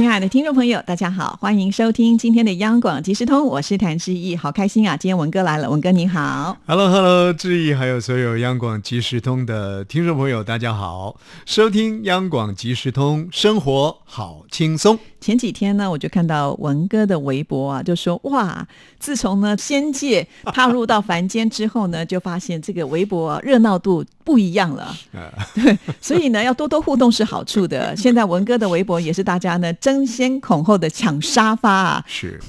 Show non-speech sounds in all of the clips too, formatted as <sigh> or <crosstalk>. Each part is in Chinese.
亲爱的听众朋友，大家好，欢迎收听今天的央广即时通，我是谭志毅，好开心啊！今天文哥来了，文哥你好，Hello Hello，志毅还有所有央广即时通的听众朋友，大家好，收听央广即时通，生活好轻松。前几天呢，我就看到文哥的微博啊，就说哇，自从呢仙界踏入到凡间之后呢，就发现这个微博热闹度不一样了。<laughs> 对，所以呢，要多多互动是好处的。现在文哥的微博也是大家呢争先恐后的抢沙发啊。是。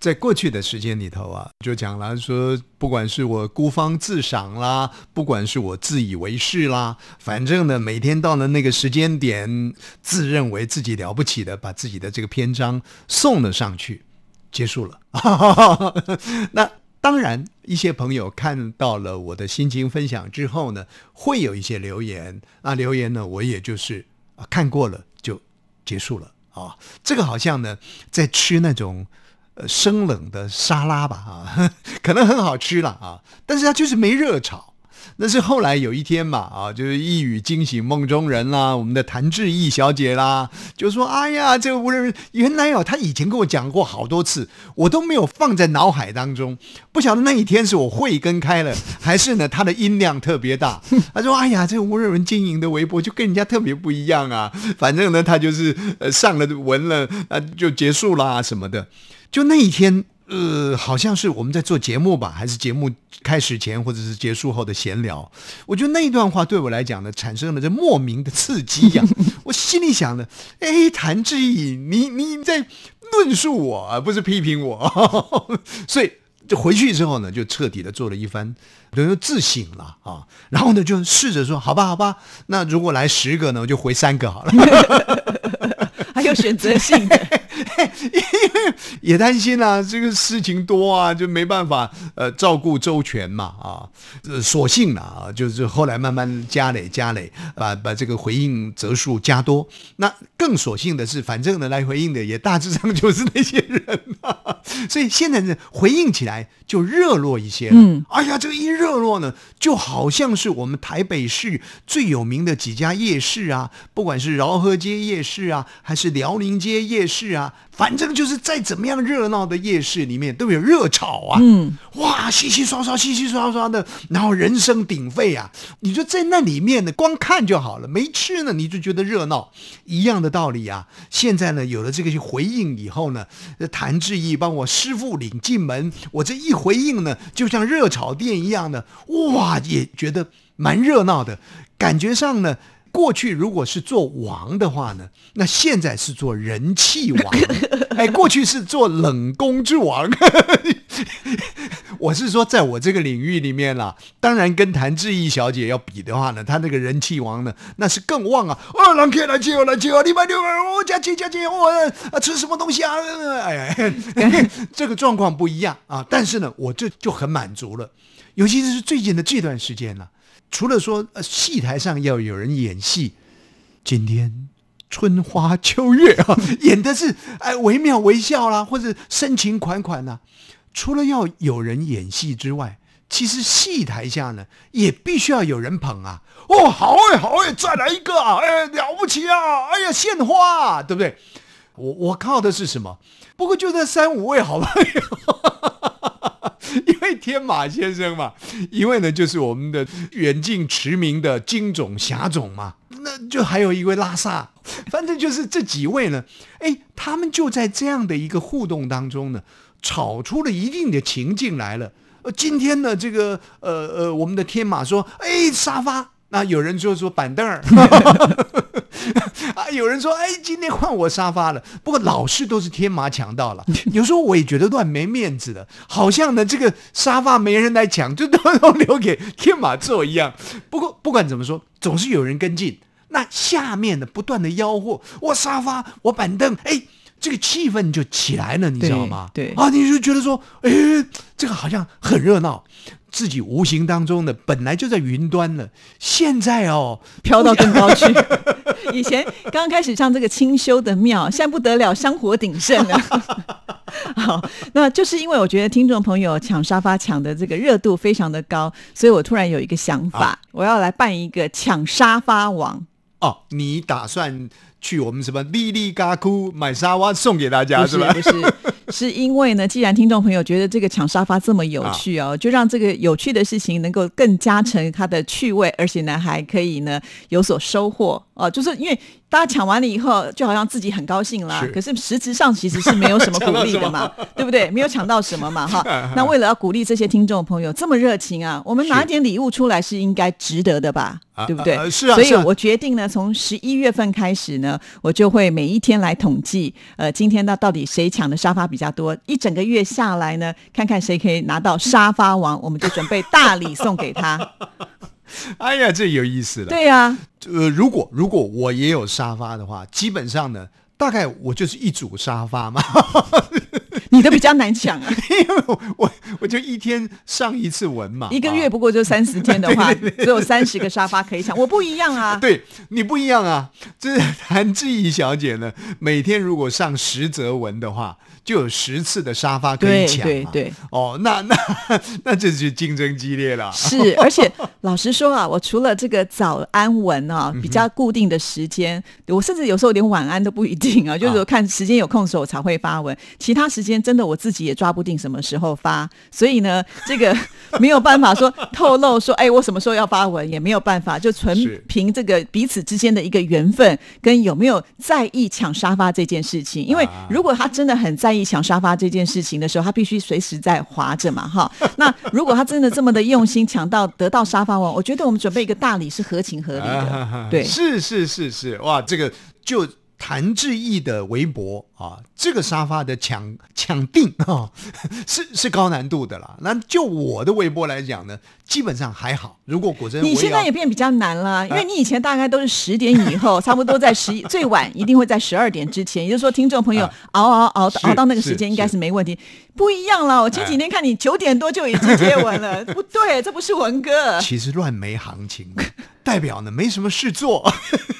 在过去的时间里头啊，就讲了说，不管是我孤芳自赏啦，不管是我自以为是啦，反正呢，每天到了那个时间点，自认为自己了不起的，把自己的这个篇章送了上去，结束了。那当然，一些朋友看到了我的心情分享之后呢，会有一些留言。那留言呢，我也就是看过了就结束了啊。这个好像呢，在吃那种。呃生冷的沙拉吧，啊，<laughs> 可能很好吃了啊，但是它就是没热炒。那是后来有一天嘛，啊，就是一语惊醒梦中人啦，我们的谭志毅小姐啦，就说：“哎呀，这个无人原来哦，她以前跟我讲过好多次，我都没有放在脑海当中。不晓得那一天是我慧根开了，还是呢，她的音量特别大。她说：‘哎呀，这个吴人文经营的微博就跟人家特别不一样啊。’反正呢，她就是呃上了文了，啊，就结束啦什么的。”就那一天，呃，好像是我们在做节目吧，还是节目开始前或者是结束后的闲聊。我觉得那一段话对我来讲呢，产生了这莫名的刺激呀。<laughs> 我心里想的，哎，谭志毅，你你在论述我，而不是批评我。<laughs> 所以就回去之后呢，就彻底的做了一番，等于自省了啊。然后呢，就试着说，好吧，好吧，那如果来十个呢，我就回三个好了。选择性的。<laughs> 因为也担心啊，这个事情多啊，就没办法呃照顾周全嘛啊，索性了啊，就是后来慢慢加累加累，把把这个回应则数加多。那更索性的是，反正呢来回应的也大致上就是那些人啊，<laughs> 所以现在呢回应起来就热络一些了。嗯，哎呀，这个一热络呢，就好像是我们台北市最有名的几家夜市啊，不管是饶河街夜市啊，还是辽宁街夜市啊。反正就是再怎么样热闹的夜市里面都有热炒啊，嗯，哇，稀稀刷刷，稀稀刷刷的，然后人声鼎沸啊，你就在那里面呢，光看就好了，没吃呢，你就觉得热闹，一样的道理啊。现在呢，有了这个回应以后呢，谭志毅帮我师傅领进门，我这一回应呢，就像热炒店一样的，哇，也觉得蛮热闹的，感觉上呢。过去如果是做王的话呢，那现在是做人气王。<laughs> 哎，过去是做冷宫之王。<laughs> 我是说，在我这个领域里面啦，当然跟谭志毅小姐要比的话呢，她那个人气王呢，那是更旺啊！哦，来客来接我来接我，礼拜六我家姐家姐我啊吃什么东西啊？哎呀，这个状况不一样啊！但是呢，我这就很满足了，尤其是最近的这段时间了。除了说呃戏台上要有人演戏，今天春花秋月啊，<laughs> 演的是哎惟妙惟肖啦，或者深情款款呐。除了要有人演戏之外，其实戏台下呢也必须要有人捧啊。哦，好哎，好哎，再来一个啊，哎了不起啊，哎呀献花，对不对？我我靠的是什么？不过就这三五位好朋友。因为天马先生嘛，一位呢就是我们的远近驰名的金种侠种嘛，那就还有一位拉萨，反正就是这几位呢，哎，他们就在这样的一个互动当中呢，炒出了一定的情境来了。呃，今天呢，这个呃呃，我们的天马说，哎，沙发，那有人就说板凳儿。<laughs> 啊！有人说：“哎，今天换我沙发了。”不过老是都是天马抢到了。有时候我也觉得乱没面子的，好像呢这个沙发没人来抢，就都都留给天马坐一样。不过不管怎么说，总是有人跟进。那下面的不断的吆喝：“我沙发，我板凳。”哎，这个气氛就起来了，你知道吗？对对啊，你就觉得说，哎，这个好像很热闹，自己无形当中的本来就在云端了，现在哦，飘到更高去。<laughs> 以前刚开始上这个清修的庙，现在不得了，香火鼎盛了。<laughs> 好，那就是因为我觉得听众朋友抢沙发抢的这个热度非常的高，所以我突然有一个想法，啊我要来办一个抢沙发王。哦，你打算去我们什么丽丽嘎库买沙发送给大家不是吧？不是，是 <laughs> 因为呢，既然听众朋友觉得这个抢沙发这么有趣哦，就让这个有趣的事情能够更加成它的趣味，而且呢还可以呢有所收获哦。就是因为大家抢完了以后，就好像自己很高兴啦是，可是实质上其实是没有什么 <laughs> 鼓励的嘛，对不对？没有抢到什么嘛，哈。<laughs> 那为了要鼓励这些听众朋友这么热情啊，我们拿一点礼物出来是应该值得的吧？啊对不对？啊是啊是啊所以我决定呢，从十一月份开始呢，我就会每一天来统计，呃，今天到到底谁抢的沙发比较多，一整个月下来呢，看看谁可以拿到沙发王，我们就准备大礼送给他。<laughs> 哎呀，这有意思了。对呀、呃，如果如果我也有沙发的话，基本上呢，大概我就是一组沙发嘛，<laughs> 你的比较难抢啊，<laughs> 因为我我我就一天上一次文嘛，一个月啊不过就三十天的话，只有三十个沙发可以抢。我不一样啊，对你不一样啊，这谭志怡小姐呢，每天如果上十则文的话，就有十次的沙发可以对抢对对对。哦，那那那这就竞争激烈了。是，而且老实说啊，我除了这个早安文啊嗯比较固定的时间，我甚至有时候连晚安都不一定啊，就是说看时间有空的时候我才会发文，其他时间真的我自己也抓不定什么时候发，所以呢，这个 <laughs> 没有办法说透露说，哎，我什么时候要发文也没有办法，就纯凭这个彼此之间的一个缘分跟有没有在意抢沙发这件事情，因为啊。如果他真的很在意抢沙发这件事情的时候，他必须随时在划着嘛，哈。那如果他真的这么的用心抢到得到沙发王，我觉得我们准备一个大礼是合情合理的，对。是是是是，哇，这个就谭志毅的微博啊，这个沙发的抢抢定啊，<laughs> 是是高难度的啦。那就我的微博来讲呢，基本上还好。如果果真你现在也变比较难了，因为你以前大概都是十点以后，<laughs> 差不多在十一，最晚一定会在十二点之前。也就是说，听众朋友啊熬熬熬熬到那个是时间应该是是没问题。不一样了，我前几天看你九点多就已经接吻了，<laughs> 不对，这不是文哥。其实乱没行情，代表呢没什么事做，就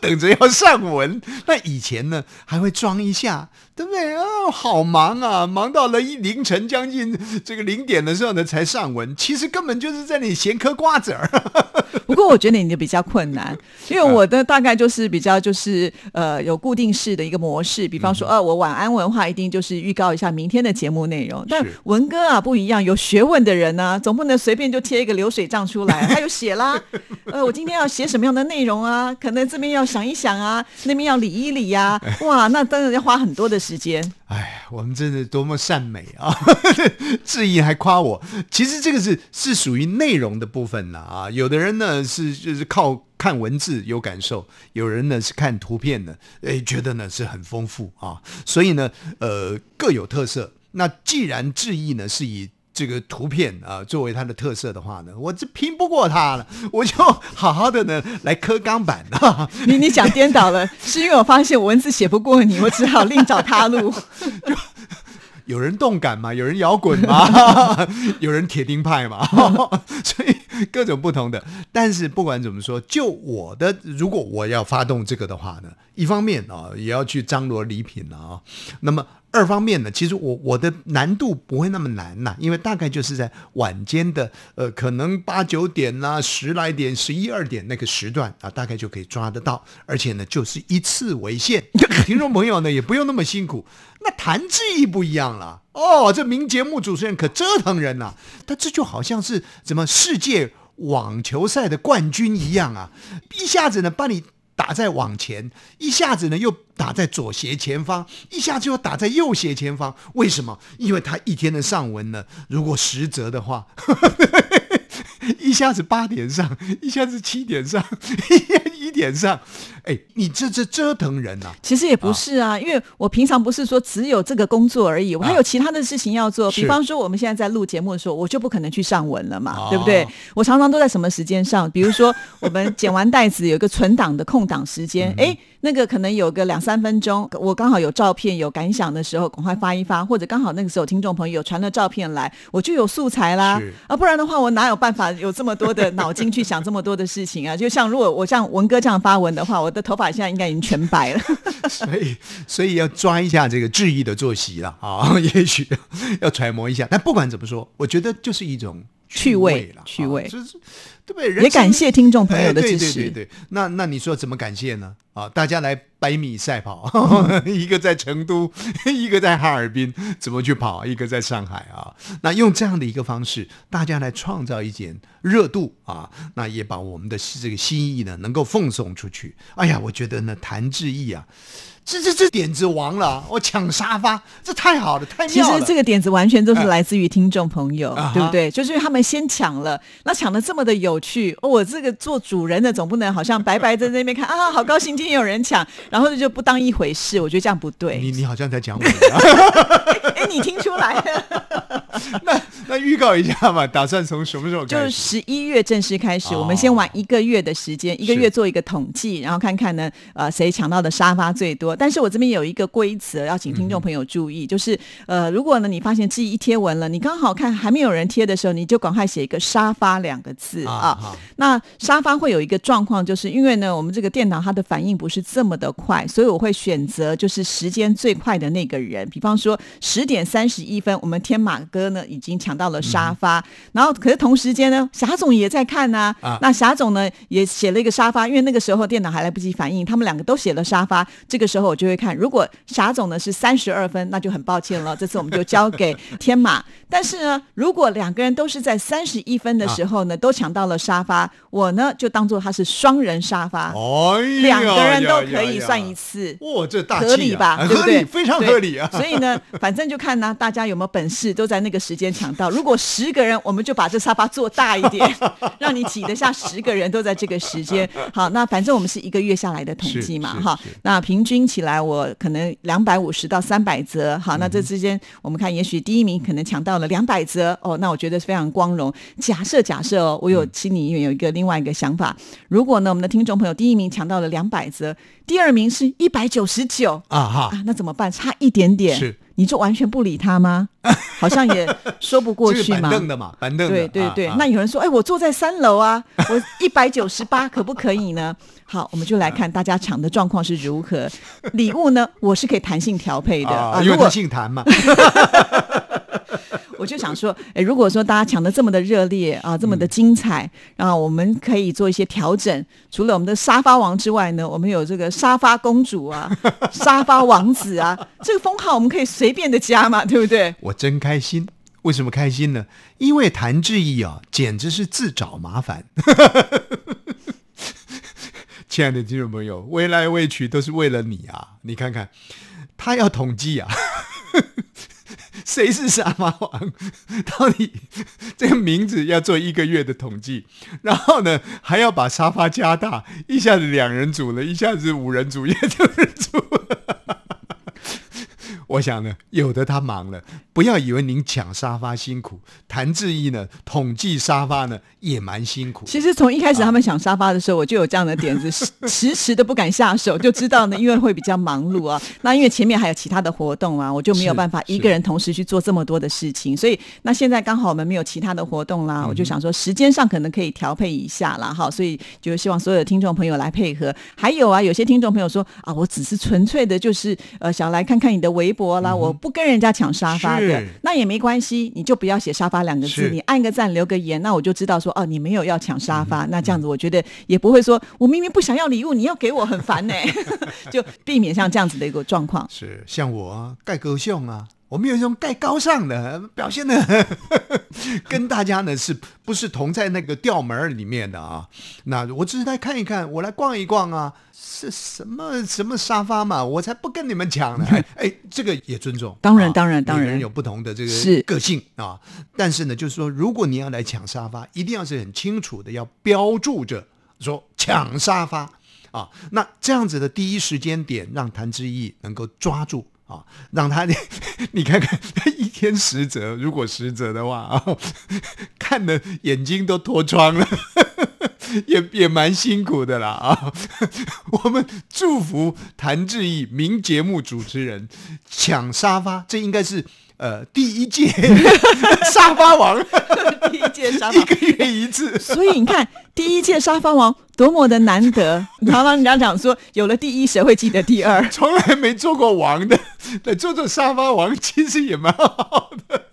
等着要上文。那以前呢还会装一下，对不对？啊，好忙啊，忙到了一凌晨将近这个零点的时候呢才上文，其实根本就是在那里闲嗑瓜子儿。<laughs> 不过我觉得你的比较困难，因为我的大概就是比较就是呃有固定式的一个模式，比方说呃我晚安文化一定就是预告一下明天的节目内容，但文哥啊不一样，有学问的人呢、总不能随便就贴一个流水账出来，<laughs> 他有写啦，呃我今天要写什么样的内容啊，可能这边要想一想啊，那边要理一理呀、哇，那当然要花很多的时间。我们真的多么善美啊！<laughs> 志毅还夸我，其实这个是是属于内容的部分了啊。有的人呢是就是靠看文字有感受，有人呢是看图片的，哎，觉得呢是很丰富啊。所以呢，呃，各有特色。那既然志毅呢是以这个图片啊作为它的特色的话呢，我这拼不过他了，<laughs> 我就好好的呢来磕钢板啊。<laughs> 你你讲颠倒了，是因为我发现我文字写不过你，我只好另找他路。<laughs> 有人动感嘛，有人摇滚嘛，有人铁钉派嘛，所以各种不同的。但是不管怎么说，就我的，如果我要发动这个的话呢，一方面啊，也要去张罗礼品了啊。那么二方面呢，其实我我的难度不会那么难呐、因为大概就是在晚间的呃，可能八九点啦、十来点、十一二点那个时段啊，大概就可以抓得到，而且呢，就是一次为限。<laughs> 听众朋友呢，也不用那么辛苦。那谭志毅不一样了哦，这名节目主持人可折腾人呐、他这就好像是怎么世界网球赛的冠军一样啊，一下子呢把你。打在往前，一下子呢又打在左斜前方，一下子又打在右斜前方。为什么？因为他一天的上文呢，如果十则的话，<laughs> 一下子八点上，一下子七点上，<laughs> 点上，哎，你这这折腾人呐、其实也不是啊，因为我平常不是说只有这个工作而已，我还有其他的事情要做。是比方说，我们现在在录节目的时候，我就不可能去上文了嘛，哦对不对？我常常都在什么时间上？比如说，我们剪完袋子有一个存档的空档时间，哎、那个可能有个两三分钟，我刚好有照片有感想的时候，赶快发一发，或者刚好那个时候听众朋友传了照片来，我就有素材啦。啊，不然的话，我哪有办法有这么多的脑筋去想这么多的事情啊？<laughs> 就像如果我像文哥这样发文的话，我的头发现在应该已经全白了。<laughs> 所以所以要抓一下这个质疑的作息了啊，<laughs> 也许要揣摩一下。但不管怎么说，我觉得就是一种趣味味了，趣味啊就是对不对？也感谢听众朋友的哎支持。对对对对，那那你说怎么感谢呢？啊，大家来百米赛跑，<laughs> 一个在成都，<laughs> 一个在哈尔滨，怎么去跑？一个在上海啊。那用这样的一个方式，大家来创造一点热度啊，那也把我们的这个心意呢，能够奉送出去。哎呀，我觉得呢，谭志毅啊。这这这点子王了，我抢沙发，这太好了，太其妙了。其实这个点子完全都是来自于听众朋友，啊对不对？就是他们先抢了，那抢的这么的有趣，哦，我这个做主人的总不能好像白白在那边看啊，好高兴今天有人抢，然后就不当一回事，我觉得这样不对。你你好像在讲我。<laughs> 哎，你听出来了？<laughs> 那那预告一下嘛，打算从什么时候就是开始？十一月正式开始，哦我们先玩一个月的时间，一个月做一个统计，然后看看呢，呃，谁抢到的沙发最多。但是我这边有一个规则，要请听众朋友注意，就是呃，如果呢你发现自己一贴文了，你刚好看还没有人贴的时候，你就赶快写一个沙发两个字啊。啊那沙发会有一个状况，就是因为呢，我们这个电脑它的反应不是这么的快，所以我会选择就是时间最快的那个人。比方说十点三十一分，我们天马哥呢已经抢到了沙发，然后可是同时间呢，霞总也在看呐、啊那霞总呢也写了一个沙发，因为那个时候电脑还来不及反应，他们两个都写了沙发。这个时候我就会看，如果霞总呢是三十二分，那就很抱歉了，这次我们就交给 <laughs> 天马。但是呢，如果两个人都是在三十一分的时候呢，都抢到了沙发，我呢就当做他是双人沙发，两个人都可以算一次。哇，这大、啊、合理吧？很对不对？合理，非常合理啊！所以呢，反正就看呢，大家有没有本事，都在那个时间抢到。如果十个人，我们就把这沙发做大一点，<laughs> 让你挤得下十个人都在这个时间。好，那反正我们是一个月下来的统计嘛，哈是是是。那平均起来，我可能两百五十到三百折。好，那这之间我们看，也许第一名可能抢到了两百折哦，那我觉得非常光荣。假设假设哦，我有心里面有一个另外一个想法，如果呢，我们的听众朋友第一名抢到了两百折，第二名是一百九十九。啊哈，啊，那怎么办？差一点点，是你就完全不理他吗？<laughs> 好像也说不过去嘛。个板凳的嘛，板凳的，对对对，啊那有人说，哎，我坐在三楼啊，<laughs> 我一百九十八，可不可以呢？好，我们就来看大家抢的状况是如何。礼物呢，我是可以弹性调配的啊，啊。如果因为他姓谭嘛，<laughs> 我就想说，哎，如果说大家抢的这么的热烈啊，这么的精彩，然后我们可以做一些调整。除了我们的沙发王之外呢，我们有这个沙发公主啊、沙发王子啊，这个封号我们可以随便的加嘛，对不对？我真开心。为什么开心呢？因为谭志毅啊，简直是自找麻烦。<laughs> 亲爱的听众朋友，为来为去都是为了你啊！你看看，他要统计啊，谁是沙发王？到底这个名字要做一个月的统计，然后呢，还要把沙发加大，一下子两人组了，一下子五人组，也六人组了。我想呢，有的他忙了，不要以为您抢沙发辛苦，谭志毅呢统计沙发呢也蛮辛苦。其实从一开始他们抢沙发的时候，我就有这样的 <laughs> 点子，迟迟的不敢下手，就知道呢，因为会比较忙碌啊。那因为前面还有其他的活动啊，我就没有办法一个人同时去做这么多的事情。所以那现在刚好我们没有其他的活动啦，我就想说时间上可能可以调配一下啦，哈。所以就希望所有的听众朋友来配合。还有啊，有些听众朋友说啊，我只是纯粹的就是呃想来看看你的微博啦，我不跟人家抢沙发的，那也没关系，你就不要写沙发两个字，你按个赞留个言，那我就知道说哦，你没有要抢沙发，那这样子我觉得也不会说我明明不想要礼物，你要给我很烦呢、<laughs> <laughs> 就避免像这样子的一个状况。是像我啊盖高雄啊，我们有一种盖高尚的表现的，<laughs> 跟大家呢是不是同在那个调门儿里面的啊？那我只是来看一看，我来逛一逛啊，是什么什么沙发嘛，我才不跟你们抢呢！哎哎，这个也尊重，当然啊当然当然每个人有不同的这是个个性啊。但是呢，就是说，如果你要来抢沙发，一定要是很清楚的，要标注着说抢沙发。啊。那这样子的第一时间点，让谭志毅能够抓住啊，让他 <laughs> 你看看一天十折，如果十折的话啊，<laughs> 看的眼睛都脱窗了。也也蛮辛苦的啦啊！<laughs> 我们祝福谭志毅，名节目主持人抢沙发，这应该是呃 <laughs> <laughs> 第一届沙发王，第一届沙发一个月一次，所以你看第一届沙发王多么的难得。常常人家讲说，有了第一，谁会记得第二？从来没做过王的，对做做沙发王，其实也蛮好的。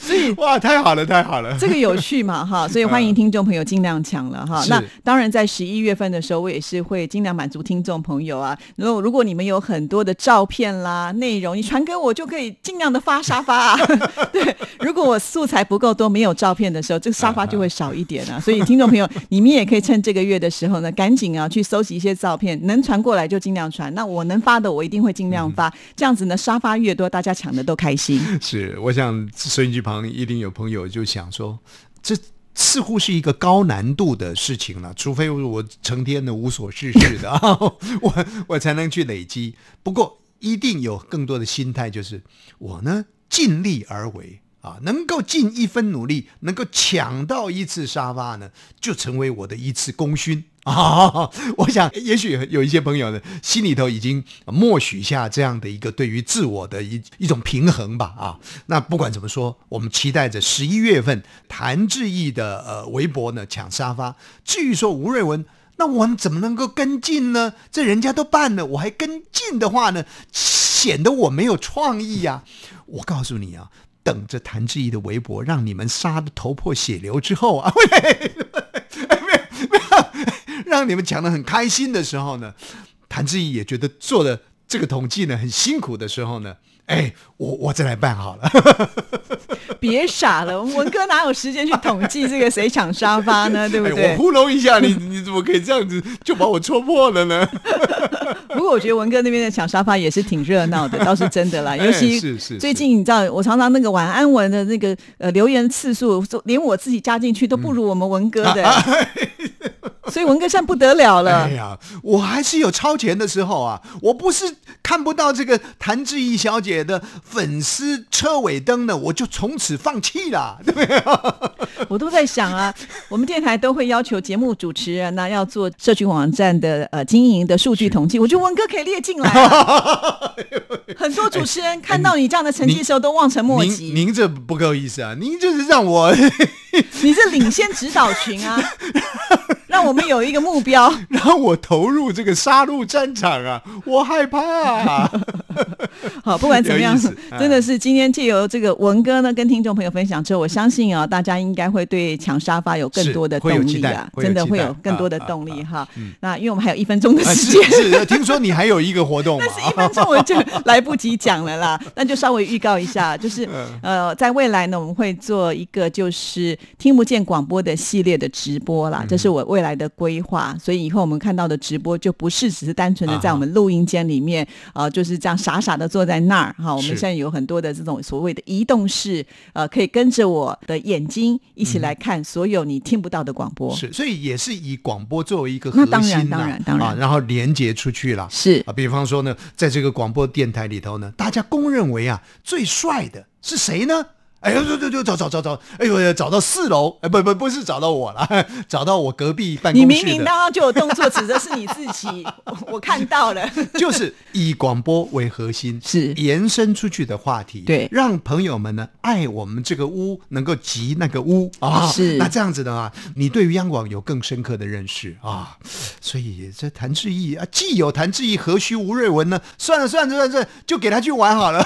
所以哇，太好了，太好了，这个有趣嘛哈，<laughs> 所以欢迎听众朋友尽量抢了哈。那当然，在十一月份的时候，我也是会尽量满足听众朋友啊。如果如果你们有很多的照片啦、内容，你传给我就可以尽量的发沙发啊。<laughs> 对，如果我素材不够多，没有照片的时候，这个沙发就会少一点啊。所以听众朋友，你们也可以趁这个月的时候呢，赶紧啊去搜集一些照片，能传过来就尽量传。那我能发的，我一定会尽量发。这样子呢，沙发越多，大家抢的都开心。是，我想收音机旁一定有朋友就想说，这似乎是一个高难度的事情了，除非我成天的无所事事的 <laughs> 啊，我我才能去累积。不过一定有更多的心态，就是我呢尽力而为。啊，能够尽一分努力，能够抢到一次沙发呢，就成为我的一次功勋啊！<laughs> 我想，也许有一些朋友呢，心里头已经默许下这样的一个对于自我的一一种平衡吧啊！那不管怎么说，我们期待着十一月份谭志毅的呃微博呢抢沙发。至于说吴瑞文，那我们怎么能够跟进呢？这人家都办了，我还跟进的话呢，显得我没有创意呀！我告诉你啊。等着谭志毅的微博，让你们杀的头破血流之后啊，没有没有，让你们讲的很开心的时候呢，谭志毅也觉得做的这个统计呢很辛苦的时候呢。哎，我我再来办好了。<laughs> 别傻了，文哥哪有时间去统计这个谁抢沙发呢？<laughs> 对不对？我糊弄一下你，你怎么可以这样子就把我戳破了呢？<laughs> 不过我觉得文哥那边的抢沙发也是挺热闹的，倒是真的啦。尤其是是最近你知道，我常常那个晚安文的那个呃留言次数，连我自己加进去都不如我们文哥的。<laughs> 所以文哥现在不得了了。哎呀，我还是有超前的时候啊！我不是看不到这个谭志毅小姐的粉丝车尾灯呢，我就从此放弃了，<laughs> 对不对？<laughs> 我都在想啊，我们电台都会要求节目主持人呢要做社群网站的呃经营的数据统计，我觉得文哥可以列进来。很多主持人看到你这样的成绩的时候都望尘莫及。您这不够意思啊！您这是让我，你是领先指导群啊。让我们有一个目标，<laughs> 让我投入这个杀戮战场啊！我害怕。<laughs> 好，不管怎么样，<laughs> 真的是今天借由这个文哥呢，跟听众朋友分享之后，我相信啊，大家应该会对抢沙发有更多的动力啊，真的会有更多的动力哈。那因为我们还有一分钟的时间，是 <laughs> 听说你还有一个活动，但是一分钟我就来不及讲了啦。那就稍微预告一下，就是呃，在未来呢，我们会做一个就是听不见广播的系列的直播啦，这是我未来。来的规划，所以以后我们看到的直播就不是只是单纯的在我们录音间里面啊，就是这样傻傻的坐在那儿哈。我们现在有很多的这种所谓的移动式，呃，可以跟着我的眼睛一起来看所有你听不到的广播。是，所以也是以广播作为一个核心，当然当然当然，然后连接出去了。是啊，比方说呢，在这个广播电台里头呢，大家公认为啊最帅的是谁呢？哎呦，对对对，找找找找，哎呦，找到四楼，哎，不不不是找到我了，<laughs> 找到我隔壁办公室你明明刚刚就有动作，指的是你自己，<laughs> 我看到了，<laughs> 就是以广播为核心，是。延伸出去的话题，对，让朋友们呢爱我们这个屋，能够集那个屋啊，是。那这样子的话，你对于央广有更深刻的认识啊，所以这谭志毅啊，既有谭志毅，何须吴瑞文呢？算了算了算了，就给他去玩好了。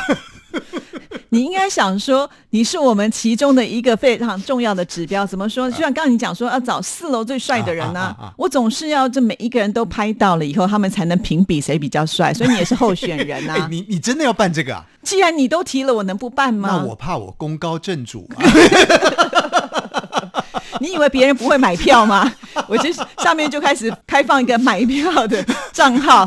<laughs> 你应该想说，你是我们其中的一个非常重要的指标。怎么说？就像刚刚你讲说，要找四楼最帅的人呢。我总是要这每一个人都拍到了以后，他们才能评比谁比较帅。所以你也是候选人啊！<laughs> 你你真的要办这个啊？既然你都提了，我能不办吗？那我怕我功高震主啊。<laughs> 你以为别人不会买票吗？我就下面就开始开放一个买票的账号。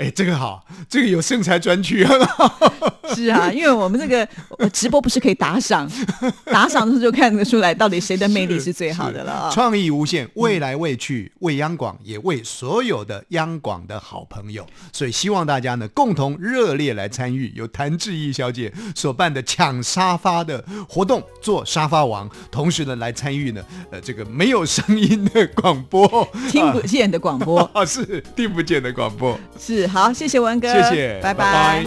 哎，这个好，这个有剩菜专区很好。<laughs> 是啊，因为我们这个呃直播不是可以打赏，<laughs> 打赏的时候就看得出来到底谁的魅力是最好的了啊。创意无限，未来未去，为央广，也为所有的央广的好朋友，所以希望大家呢共同热烈来参与由谭志毅小姐所办的抢沙发的活动，做沙发王，同时呢来参与呢呃这个没有声音的广播，听不见的广播。啊 <laughs> 是听不见的广播，是好，谢谢文哥，谢谢，拜拜。